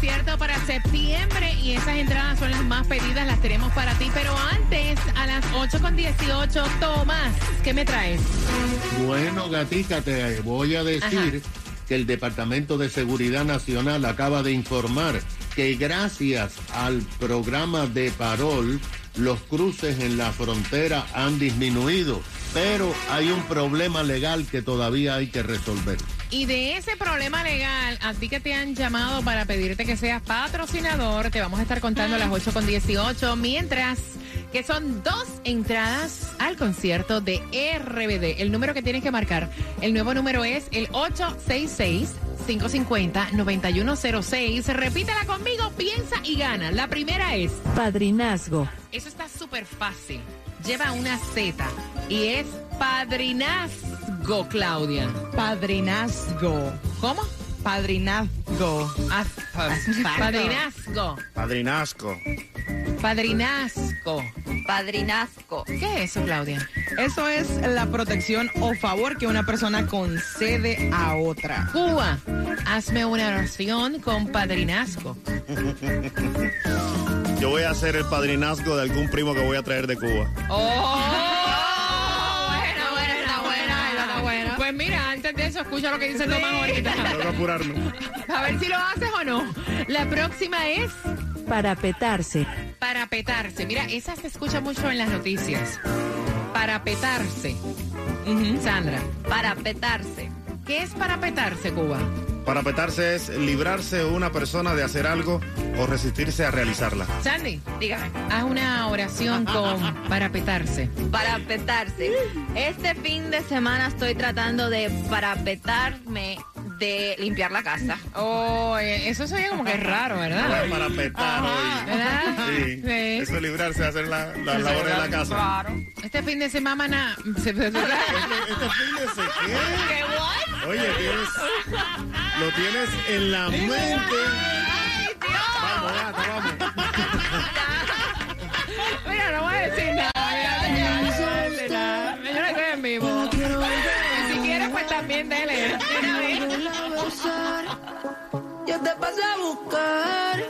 Concierto para septiembre. Y esas entradas son las más pedidas. Las tenemos para ti. Pero antes, a las 8.18, Tomás, ¿qué me traes? Bueno, gatita, te voy a decir que el Departamento de Seguridad Nacional acaba de informar que gracias al programa de parol, los cruces en la frontera han disminuido, pero hay un problema legal que todavía hay que resolver. Y de ese problema legal, a ti que te han llamado para pedirte que seas patrocinador, te vamos a estar contando a las 8.18, mientras que son dos entradas al concierto de RBD. El número que tienes que marcar, el nuevo número es el 866. 550-9106. Repítela conmigo, piensa y gana. La primera es Padrinazgo. Eso está súper fácil. Lleva una Z y es padrinazgo, Claudia. Padrinazgo. ¿Cómo? Padrinazgo. Ah, pa- padrinazgo. Padrinasco. Padrinazgo. Padrinazgo. ¿Qué es eso, Claudia? Eso es la protección o favor que una persona concede a otra. Cuba, hazme una oración con padrinazgo. Yo voy a hacer el padrinazgo de algún primo que voy a traer de Cuba. ¡Oh! Buena, buena, buena, está buena. Pues mira, antes de eso, escucha lo que dice Tomás ahorita. Tengo que apurarme. A ver si lo haces o no. La próxima es Para petarse. parapetarse. Mira, esa se escucha mucho en las noticias. Parapetarse. Ujú, Sandra, Para petarse. ¿qué es parapetarse, Cuba? Parapetarse es librarse una persona de hacer algo o resistirse a realizarla. Sandy, Dígame. haz una oración con parapetarse. Para petarse. Este fin de semana estoy tratando de parapetarme de limpiar la casa. Oh, eh, eso se como que es raro, ¿verdad? a parapetar hoy. ¿Verdad? Sí. Sí. Eso es librarse de hacer la- las labores de la casa. Claro. Este fin de semana... se- Este, este fin de se qué? ¿Qué? Oye, tienes, lo tienes en la mente. Vamos, gata, vamos. Mira, no voy a decir nada. Mira, no voy a decir nada. Yo no estoy en vivo. Y si quieres, pues también dele. Yo te pasé a buscar.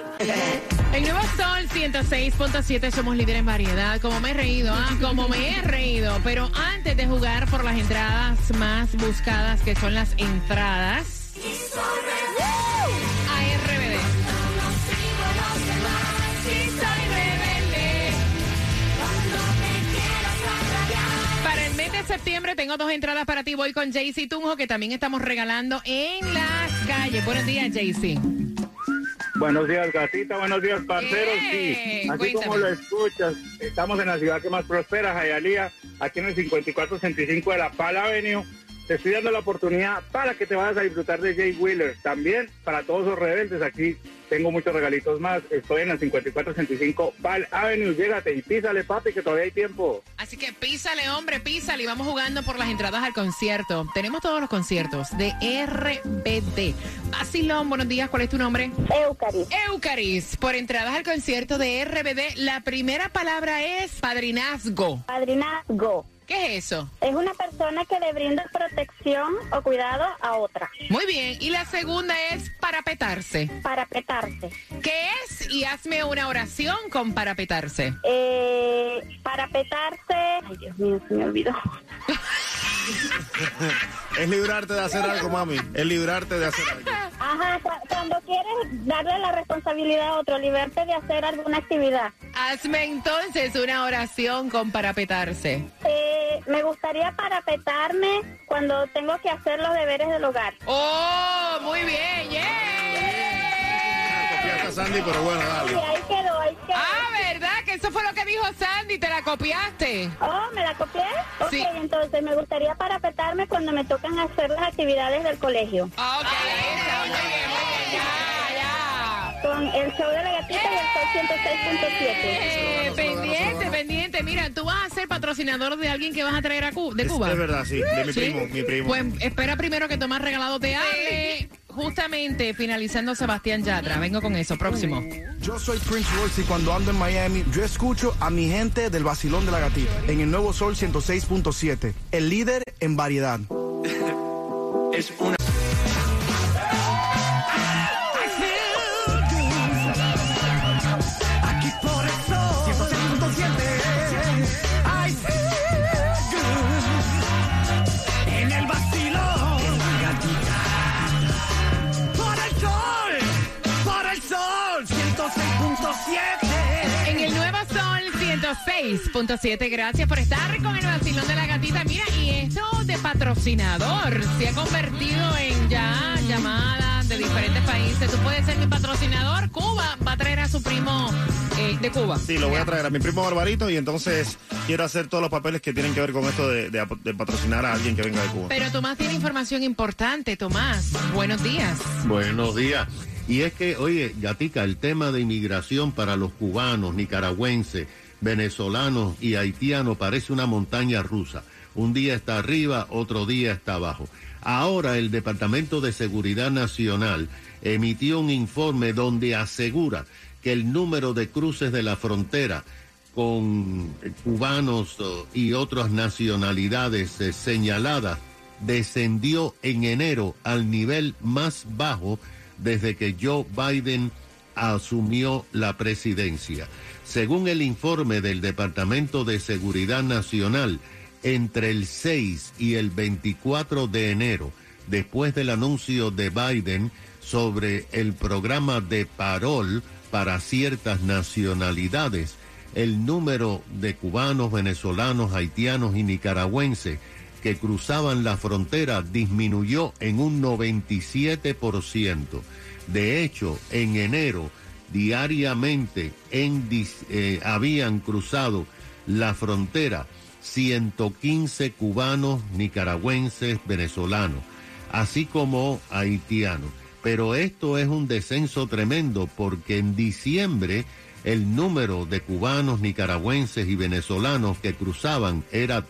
El nuevo Sol 106.7, somos líderes en variedad. Como me he reído, ah, como me he reído. Pero antes de jugar por las entradas más buscadas, que son las entradas a RBD. Para el mes de septiembre tengo dos entradas para ti. Voy con Jaycee Tunjo, que también estamos regalando en las calles. Buenos días, Jaycee. Buenos días, gatita. Buenos días, parceros. Bien, Sí, así cuéntame. como lo escuchas, estamos en la ciudad que más prospera, Jayalía, aquí en el 5465 de la Pala Avenue. Te estoy dando la oportunidad para que te vayas a disfrutar de Jay Wheeler. También para todos los rebeldes, aquí tengo muchos regalitos más. Estoy en el 5465 Pal Avenue. Llégate y písale, papi, que todavía hay tiempo. Así que písale, hombre, písale. Y vamos jugando por las entradas al concierto. Tenemos todos los conciertos de RBD. Basilón, buenos días. ¿Cuál es tu nombre? Eucaris. Eucaris. Por entradas al concierto de RBD, la primera palabra es padrinazgo. Padrinazgo. ¿Qué es eso? Es una persona que le brinda protección o cuidado a otra. Muy bien. Y la segunda es parapetarse. Parapetarse. ¿Qué es? Y hazme una oración con parapetarse. Eh, parapetarse. Ay, Dios mío, se me olvidó. Es librarte de hacer algo, mami. Es librarte de hacer algo. Ajá, cu- cuando quieres darle la responsabilidad a otro, liberarte de hacer alguna actividad. Hazme entonces una oración con parapetarse. Eh, me gustaría parapetarme cuando tengo que hacer los deberes del hogar. ¡Oh! Muy bien. ¡Yeah! Sandy, pero bueno, dale. ahí quedó, ahí quedó. Ah, eso fue lo que dijo Sandy. ¿Te la copiaste? Oh, ¿me la copié? Ok, Sí. entonces me gustaría parapetarme cuando me tocan hacer las actividades del colegio. Ah, Ok, está muy bien, muy bien. Ya, ya. Con el show de la gatita y el sol 106.7. Eh, pendiente, pendiente. Mira, tú vas a ser patrocinador de alguien que vas a traer a Cu- de Es, Cuba. es verdad, sí. De mi ¿Sí? primo, mi primo. Pues espera primero que Tomás Regalado te hable. Justamente finalizando Sebastián Yatra. Vengo con eso, próximo. Yo soy Prince Royce y cuando ando en Miami, yo escucho a mi gente del vacilón de la gatita en el nuevo Sol 106.7, el líder en variedad. Es una. 106.7. Gracias por estar con el vacilón de la gatita. Mira, y esto de patrocinador se ha convertido en ya llamadas de diferentes países. Tú puedes ser mi patrocinador. Cuba va a traer a su primo eh, de Cuba. Sí, lo voy a traer a mi primo Barbarito y entonces quiero hacer todos los papeles que tienen que ver con esto de, de- de patrocinar a alguien que venga de Cuba. Pero Tomás tiene información importante. Tomás, buenos días. Buenos días. Y es que, oye, Gatica, el tema de inmigración para los cubanos, nicaragüenses, venezolanos y haitianos parece una montaña rusa. Un día está arriba, otro día está abajo. Ahora el Departamento de Seguridad Nacional emitió un informe donde asegura que el número de cruces de la frontera con eh, cubanos oh, y otras nacionalidades eh, señaladas descendió en enero al nivel más bajo desde que Joe Biden asumió la presidencia. Según el informe del Departamento de Seguridad Nacional, entre el 6 y el 24 de enero, después del anuncio de Biden sobre el programa de parol para ciertas nacionalidades, el número de cubanos, venezolanos, haitianos y nicaragüenses que cruzaban la frontera disminuyó en un 97%. De hecho, en enero, diariamente eh, habían cruzado la frontera 115 cubanos, nicaragüenses, venezolanos, así como haitianos. Pero esto es un descenso tremendo porque en diciembre el número de cubanos, nicaragüenses y venezolanos que cruzaban era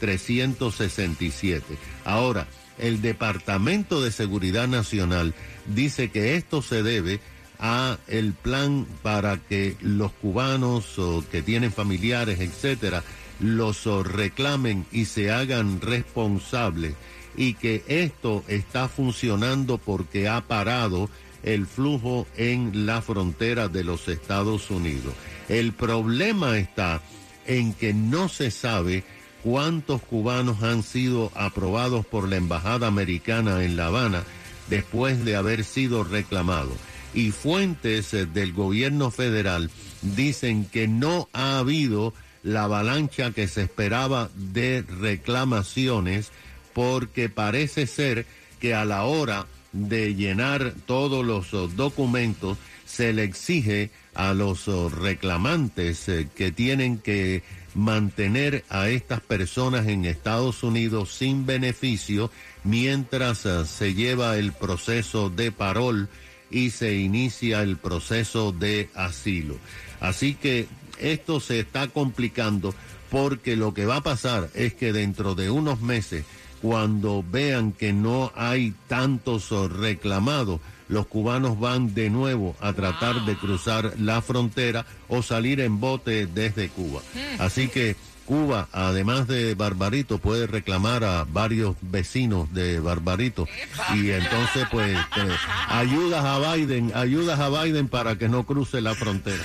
3.367. Ahora, el Departamento de Seguridad Nacional dice que esto se debe a el plan para que los cubanos o que tienen familiares, etcétera, los reclamen y se hagan responsables y que esto está funcionando porque ha parado el flujo en la frontera de los Estados Unidos. El problema está en que no se sabe cuántos cubanos han sido aprobados por la Embajada Americana en La Habana después de haber sido reclamados. Y fuentes eh, del gobierno federal dicen que no ha habido la avalancha que se esperaba de reclamaciones porque parece ser que a la hora de llenar todos los oh, documentos se le exige a los oh, reclamantes eh, que tienen que mantener a estas personas en Estados Unidos sin beneficio mientras eh, se lleva el proceso de parol y se inicia el proceso de asilo. Así que esto se está complicando porque lo que va a pasar es que dentro de unos meses, cuando vean que no hay tantos reclamados, los cubanos van de nuevo a tratar de cruzar la frontera o salir en bote desde Cuba. Así que Cuba, además de Barbarito, puede reclamar a varios vecinos de Barbarito y entonces pues pues, ayudas a Biden, ayudas a Biden para que no cruce la frontera.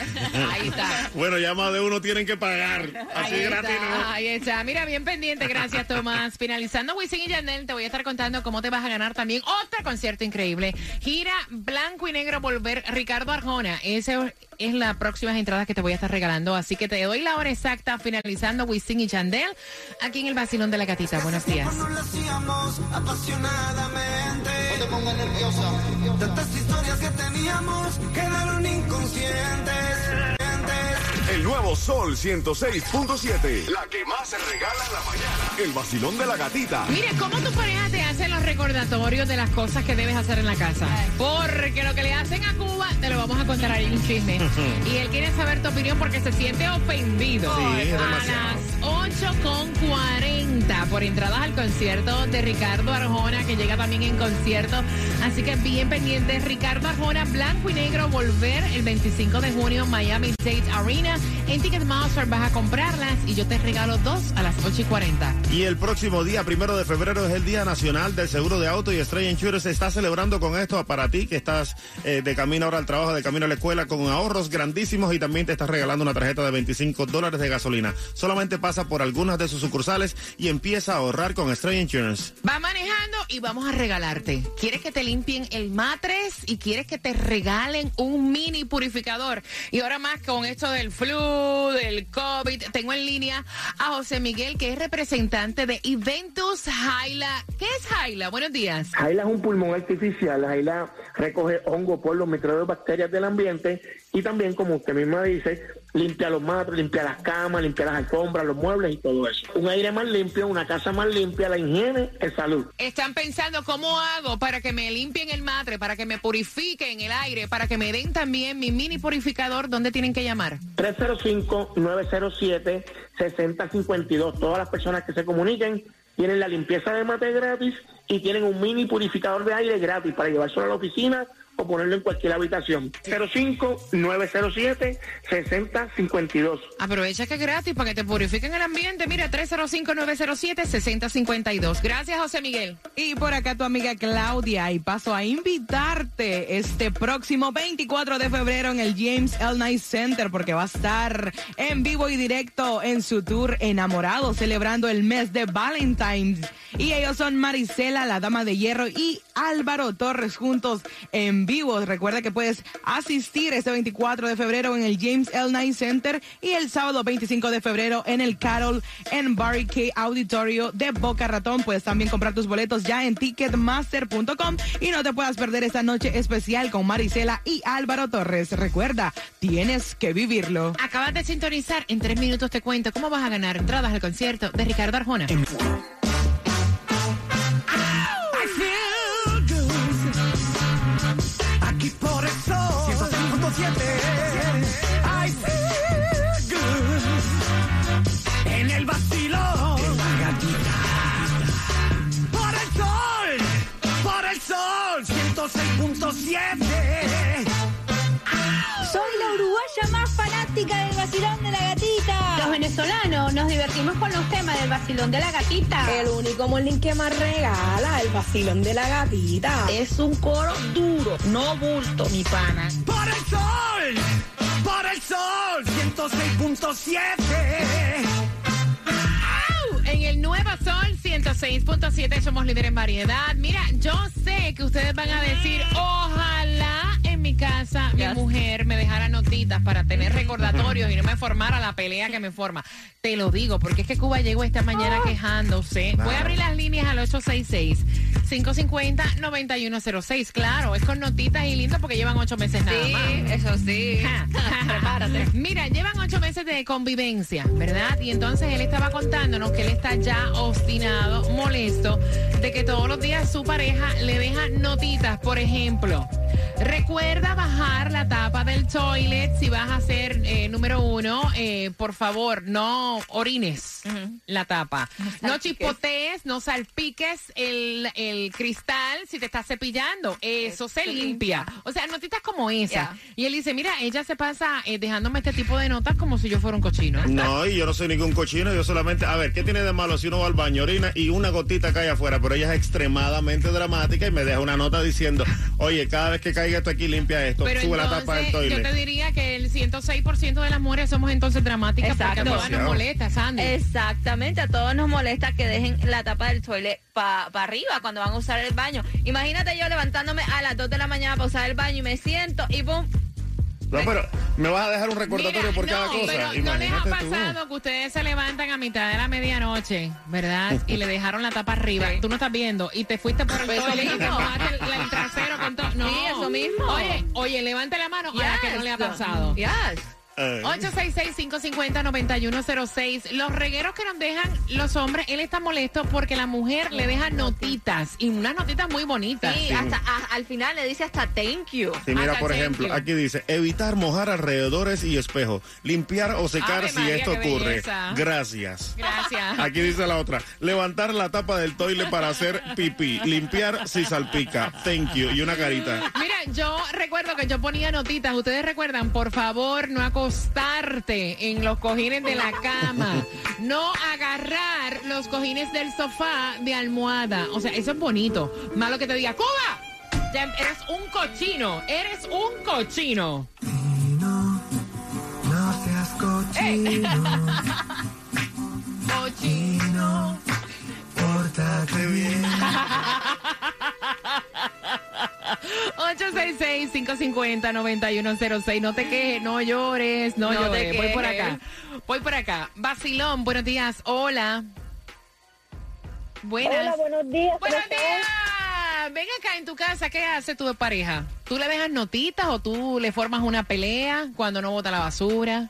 Ahí está. Bueno, ya más de uno tienen que pagar. Así Ahí gratis no. ahí está. Mira, bien pendiente. Gracias, Tomás. Finalizando Wisin y Yandel, te voy a estar contando cómo te vas a ganar también otro concierto increíble. Gira Blanco y Negro Volver Ricardo Arjona. Esa es la próxima entrada que te voy a estar regalando. Así que te doy la hora exacta finalizando Wisin y Yandel aquí en el Basilón de la Gatita. Buenos días. lo hacíamos apasionadamente. No te pongas nerviosa. Tantas historias que teníamos quedaron inconscientes. El nuevo Sol 106.7. La que más se regala en la mañana. El vacilón de la gatita. Mire, ¿cómo tu pareja te hace los recordatorios de las cosas que debes hacer en la casa? Porque lo que le hacen a Cuba, te lo vamos a contar ahí un chisme. y él quiere saber tu opinión porque se siente ofendido. Sí, a demasiado. las 8.40 entradas al concierto de Ricardo Arjona, que llega también en concierto. Así que bien pendiente. Ricardo Arjona, blanco y negro, volver el 25 de junio, Miami Dade Arena. En Ticketmaster vas a comprarlas y yo te regalo dos a las 8 y 40. Y el próximo día, primero de febrero, es el Día Nacional del Seguro de Auto y Estrella Insurance se está celebrando con esto para ti que estás eh, de camino ahora al trabajo, de camino a la escuela, con ahorros grandísimos y también te estás regalando una tarjeta de 25 dólares de gasolina. Solamente pasa por algunas de sus sucursales y empieza a ahorrar con Estrella Insurance. Va manejando y vamos a regalarte. ¿Quieres que te limpien el matres y quieres que te regalen un mini purificador? Y ahora más con esto del flu, del COVID, tengo en línea a José Miguel, que es representante de Eventus Jaila. ¿Qué es Jaila? Buenos días. Jaila es un pulmón artificial. La Jaila recoge hongo, polvo, microbios, bacterias del ambiente y también, como usted misma dice, limpia los matres, limpia las camas, limpia las alfombras, los muebles y todo eso. Un aire más limpio, una casa más limpia, la higiene es salud. Están pensando cómo hago para que me limpien el matre, para que me purifiquen el aire, para que me den también mi mini purificador. ¿Dónde tienen que llamar? 305-907-6052. Todas las personas que se comuniquen tienen la limpieza de mate gratis y tienen un mini purificador de aire gratis para llevárselo a la oficina o ponerlo en cualquier habitación. 05-907-6052. Aprovecha que es gratis para que te purifiquen el ambiente. Mira, 305-907-6052. Gracias, José Miguel. Y por acá tu amiga Claudia y paso a invitarte este próximo 24 de febrero en el James L. Night Center porque va a estar en vivo y directo en su tour Enamorado celebrando el mes de Valentine's. Y ellos son Marisela, la dama de hierro y Álvaro Torres juntos en vivo. Recuerda que puedes asistir este 24 de febrero en el James L. Night Center y el sábado 25 de febrero en el Carol and Barry K. Auditorio de Boca Ratón. Puedes también comprar tus boletos ya en ticketmaster.com y no te puedas perder esta noche especial con Marisela y Álvaro Torres. Recuerda, tienes que vivirlo. Acabas de sintonizar. En tres minutos te cuento cómo vas a ganar entradas al concierto de Ricardo Arjona. 106.7 Soy la uruguaya más fanática del vacilón de la gatita. Los venezolanos nos divertimos con los temas del vacilón de la gatita. El único molín que más regala el vacilón de la gatita. Es un coro duro, no bulto, mi pana. Por el sol Por el sol 106.7 En el Nuevo Sol 106.7 somos líderes en variedad. Mira, yo sé que ustedes van a decir, ojalá en mi casa mi mujer me dejara notitas para tener recordatorios y no me formara la pelea que me forma. Te lo digo, porque es que Cuba llegó esta mañana quejándose. Voy a abrir las líneas al 866-550-9106. Claro, es con notitas y lindo porque llevan ocho meses nada Sí, más. eso sí. Prepárate. Mira, llevan ocho meses de convivencia, ¿verdad? Y entonces él estaba contándonos que él está ya obstinado, molesto, de que todos los días su pareja le deja notitas, por ejemplo. Recuerda bajar la tapa del toilet si vas a ser eh, número uno. eh, por favor, no orines la tapa. No chispotees, no salpiques el, el cristal si te estás cepillando. Eso se limpia. O sea, notitas como esa. Y él dice, mira, ella se pasa eh, dejándome este tipo de notas como si yo fuera un cochino. No, y yo no soy ningún cochino, yo solamente, a ver, ¿qué tiene de malo si uno va al baño, orina y una gotita cae afuera? Pero ella es extremadamente dramática y me deja una nota diciendo, oye, cada vez que caiga esto aquí, limpia esto, Pero sube la tapa del entonces, yo te toilet. diría que el 106% de las mujeres somos entonces dramáticas porque a todas nos molesta, Sandy. Exactamente, a todos nos molesta que dejen la tapa del toilet para arriba cuando van a usar el baño. Imagínate yo levantándome a las 2 de la mañana para usar el baño y me siento y pum. No, pero me vas a dejar un recordatorio Mira, por no, cada cosa. pero no les ha tú. pasado que ustedes se levantan a mitad de la medianoche, ¿verdad? Y le dejaron la tapa arriba. Tú no estás viendo y te fuiste por el Pues toilet y te mismo. mojaste el, el trasero con todo. No. Sí, eso mismo. Oye, oye, levante la mano a la que no le ha Yes. pasado. Yes. Ay. 866-550-9106. Los regueros que nos dejan los hombres, él está molesto porque la mujer le deja notitas y unas notitas muy bonitas. Sí, hasta a- al final le dice hasta thank you. Sí, mira, Hasta por thank ejemplo, you. aquí dice, evitar mojar alrededores y espejos, limpiar o secar Ave si María, esto qué ocurre. belleza. Gracias. Gracias. Aquí dice la otra, levantar la tapa del toile para hacer pipí, limpiar si salpica, thank you, y una carita. Mira, yo recuerdo que yo ponía notitas. Ustedes recuerdan, por favor, no acostarte en los cojines de la cama. No agarrar los cojines del sofá de almohada. O sea, eso es bonito. Malo que te diga, ¡Cuba! Ya eres un cochino. Eres un cochino. No seas cochino, Cochino. pórtate bien. 866-550-9106. No te quejes, no llores, no, No te llores. Voy por acá. Voy por acá. Basilón, buenos días. Hola. Buenas. Hola, buenos días. ¿cómo Buenos días. Ven acá en tu casa, ¿qué hace tu pareja? ¿Tú le dejas notitas o tú le formas una pelea cuando no bota la basura?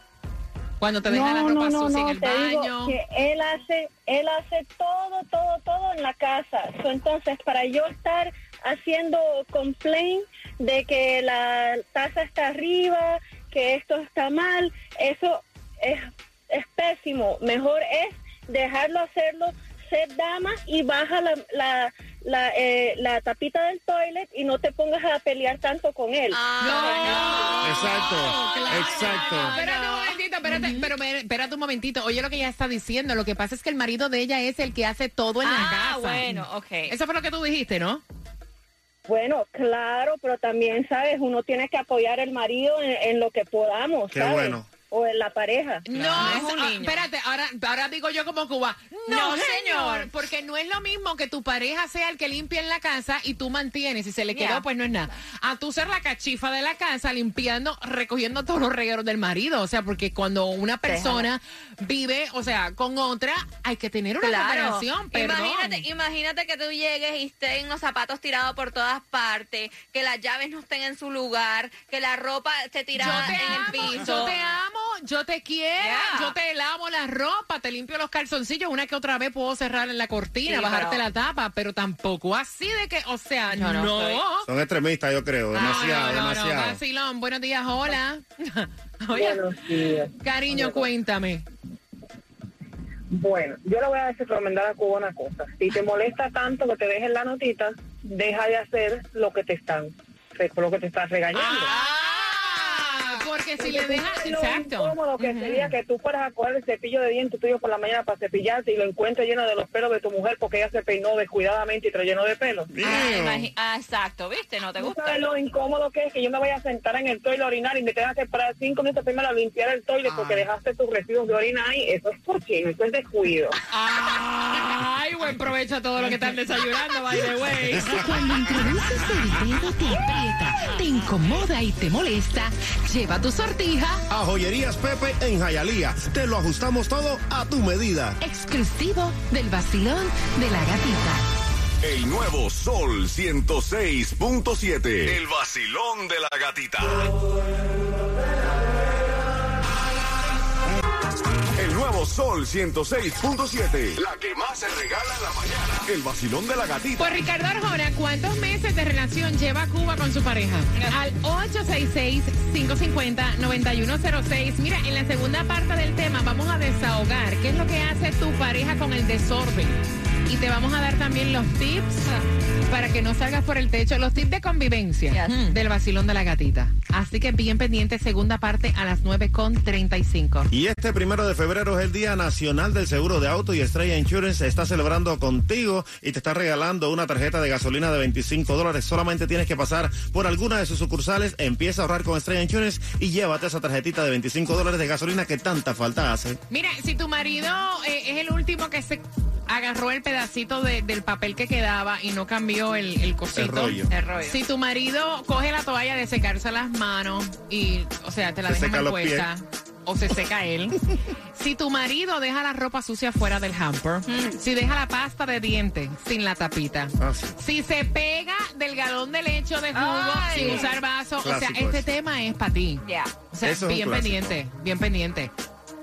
Cuando te deja la ropa sucia en el te baño. digo que él hace, él hace todo, todo, todo en la casa. Entonces, para yo estar haciendo complaint de que la taza está arriba, que esto está mal, eso es, es pésimo. Mejor es dejarlo hacerlo, ser dama y baja la, la, la, eh, la tapita del toilet y no te pongas a pelear tanto con él. Exacto, exacto. Espérate un momentito, espérate, pero espérate un momentito. Oye lo que ella está diciendo. Lo que pasa es que el marido de ella es el que hace todo en la Ah, casa. bueno, ok. Eso fue lo que tú dijiste, ¿no? Bueno, claro, pero también, ¿sabes? Uno tiene que apoyar al marido en, en lo que podamos, Qué ¿sabes? bueno. O en la pareja. No, no es un ah, niño. espérate, ahora, ahora digo yo como Cuba. No, No, señor, señor. porque no es lo mismo que tu pareja sea el que limpia en la casa y tú mantienes. Si se le quedó, pues no es nada. A tú ser la cachifa de la casa limpiando, recogiendo todos los regueros del marido. O sea, porque cuando una persona vive, o sea, con otra, hay que tener una Claro. cooperación. Perdón. Imagínate, imagínate que tú llegues y estén los zapatos tirados por todas partes, que las llaves no estén en su lugar, que la ropa esté Yo tirada te en amo, el piso. yo te amo, yo te quiero, Yeah. yo te lavo la ropa, te limpio los calzoncillos, una que otra vez puedo cerrar en la cortina, Sí, bajarte pero- la tapa, pero tampoco así de que, o sea, Yo no. no soy. Son extremistas, yo creo, demasiado, no, no, no, demasiado. vacilón, buenos días, hola. Oye, Buenos días. cariño, cuéntame. Bueno, yo le voy a recomendar a Cuba una cosa. Si te molesta tanto que te dejen la notita, deja de hacer lo que te están, lo que te estás regañando. Ah, porque si le dejas, Lo exacto. incómodo que sería que tú fueras a coger el cepillo de dientes tuyo por la mañana para cepillarte y lo encuentres lleno de los pelos de tu mujer porque ella se peinó descuidadamente y te lo llenó de pelos. Ah, ah, exacto, ¿viste? No te ¿Tú gusta. sabes lo incómodo que es que yo me vaya a sentar en el toile a orinar y me tenga que esperar cinco minutos primero a limpiar el toile porque dejaste tus residuos de orina ahí? Eso es cochino, eso es descuido. Ay, buen provecho a todo lo que están desayunando, by the way. Cuando introduces el dedo te aprieta, te incomoda y te molesta, lleva tu sortija A Joyerías Pepe en Jayalía, te lo ajustamos todo a tu medida. exclusivo del vacilón de la gatita. El nuevo Sol 106.7. El vacilón de la gatita. Nuevo Sol 106.7. La que más se regala en la mañana. El vacilón de la gatita. Pues Ricardo Arjona, ¿cuántos meses de relación lleva Cuba con su pareja? Al 866-550-9106. Mira, en la segunda parte del tema vamos a desahogar qué es lo que hace tu pareja con el desorden. Y te vamos a dar también los tips para que no salgas por el techo, los tips de convivencia Yes. del vacilón de la gatita. Así que bien pendiente, segunda parte a las 9.35. Y este primero de febrero es el Día Nacional del Seguro de Auto y Estrella Insurance está celebrando contigo y te está regalando una tarjeta de gasolina de 25 dólares. Solamente tienes que pasar por alguna de sus sucursales, empieza a ahorrar con Estrella Insurance y llévate esa tarjetita de 25 dólares de gasolina que tanta falta hace. Mira, si tu marido eh, es el último que se agarró el pedacito de- del papel que quedaba y no cambió el, el cosito. El rollo. El rollo. Si tu marido coge la toalla de secarse las manos y, o sea, te la Se deja puesta. o se seca él. Si tu marido deja la ropa sucia fuera del hamper, si deja la pasta de dientes sin la tapita, Ah, sí. si se pega del galón de leche o de jugo Ay. sin usar vaso, o sea, este tema es para ti. Ya. O sea, Eso es un bien pendiente, bien pendiente.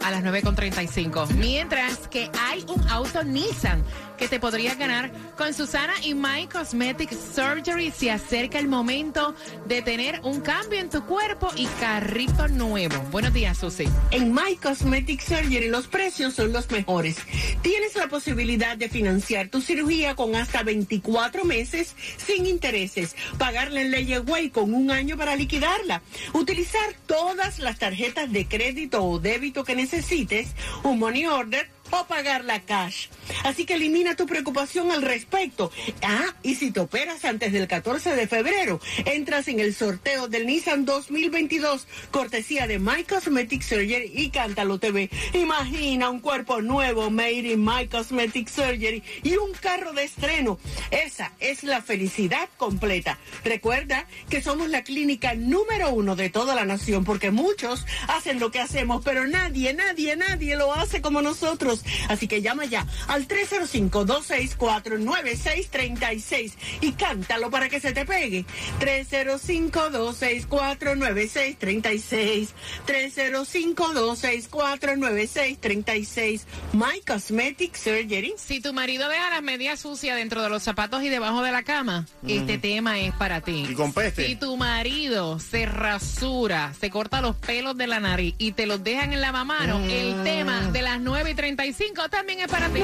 A las 9.35. Mientras que hay un auto Nissan que te podría ganar con Susana y My Cosmetic Surgery. Se acerca el momento de tener un cambio en tu cuerpo y carrito nuevo. Buenos días, Susi. En My Cosmetic Surgery los precios son los mejores. Tienes la posibilidad de financiar tu cirugía con hasta 24 meses sin intereses, pagarla en Layaway con un año para liquidarla, utilizar todas las tarjetas de crédito o débito que necesites, un money order o pagarla cash. Así que elimina tu preocupación al respecto. Ah, y si te operas antes del 14 de febrero, entras en el sorteo del Nissan 2022, cortesía de My Cosmetic Surgery y Cántalo TV. Imagina un cuerpo nuevo made in My Cosmetic Surgery y un carro de estreno. Esa es la felicidad completa. Recuerda que somos la clínica número uno de toda la nación porque muchos hacen lo que hacemos, pero nadie, nadie, nadie lo hace como nosotros. Así que llama ya al 305-264-9636 y cántalo para que se te pegue. 305-264-9636. 305-264-9636. My Cosmetic Surgery. Si tu marido deja las medias sucias dentro de los zapatos y debajo de la cama, este tema es para ti. Y con peste. Si tu marido se rasura, se corta los pelos de la nariz y te los dejan en lavamano, el tema de las 9 y 35 también es para ti.